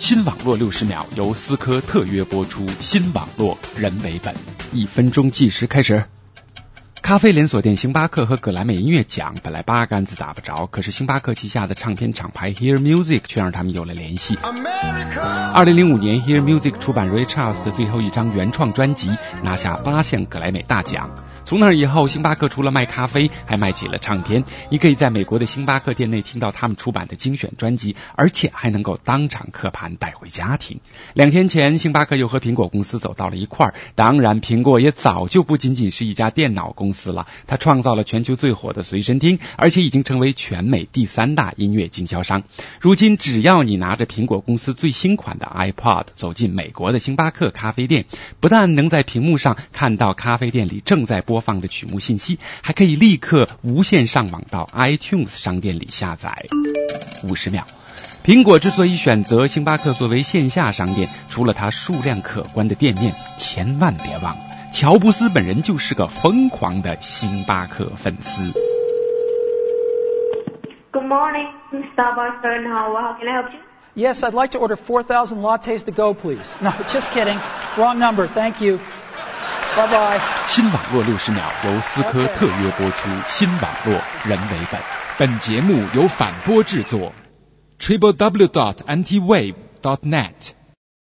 新网络六十秒由思科特约播出，新网络人为本，一分钟计时开始。咖啡连锁店星巴克和格莱美音乐奖本来八竿子打不着，可是星巴克旗下的唱片厂牌 Hear Music 却让他们有了联系。二零零五年，Hear Music 出版 Ray Charles 的最后一张原创专辑，拿下八项格莱美大奖。从那以后，星巴克除了卖咖啡，还卖起了唱片。你可以在美国的星巴克店内听到他们出版的精选专辑，而且还能够当场刻盘带回家庭。两天前，星巴克又和苹果公司走到了一块儿。当然，苹果也早就不仅仅是一家电脑公司死了，他创造了全球最火的随身听，而且已经成为全美第三大音乐经销商。如今，只要你拿着苹果公司最新款的 iPod 走进美国的星巴克咖啡店，不但能在屏幕上看到咖啡店里正在播放的曲目信息，还可以立刻无线上网到 iTunes 商店里下载。五十秒。苹果之所以选择星巴克作为线下商店，除了它数量可观的店面，千万别忘了，乔布斯本人就是个疯狂的星巴克粉丝。 Good morning, Starbucks Bernhauer. How can I help you? Yes, I'd like to order 4,000 lattes to go, please. No, just kidding. Wrong number. Thank you. Bye bye. 新网络六十秒由思科特约播出，新网络人为本。本节目由反播制作，triple w dot antiwave dot net。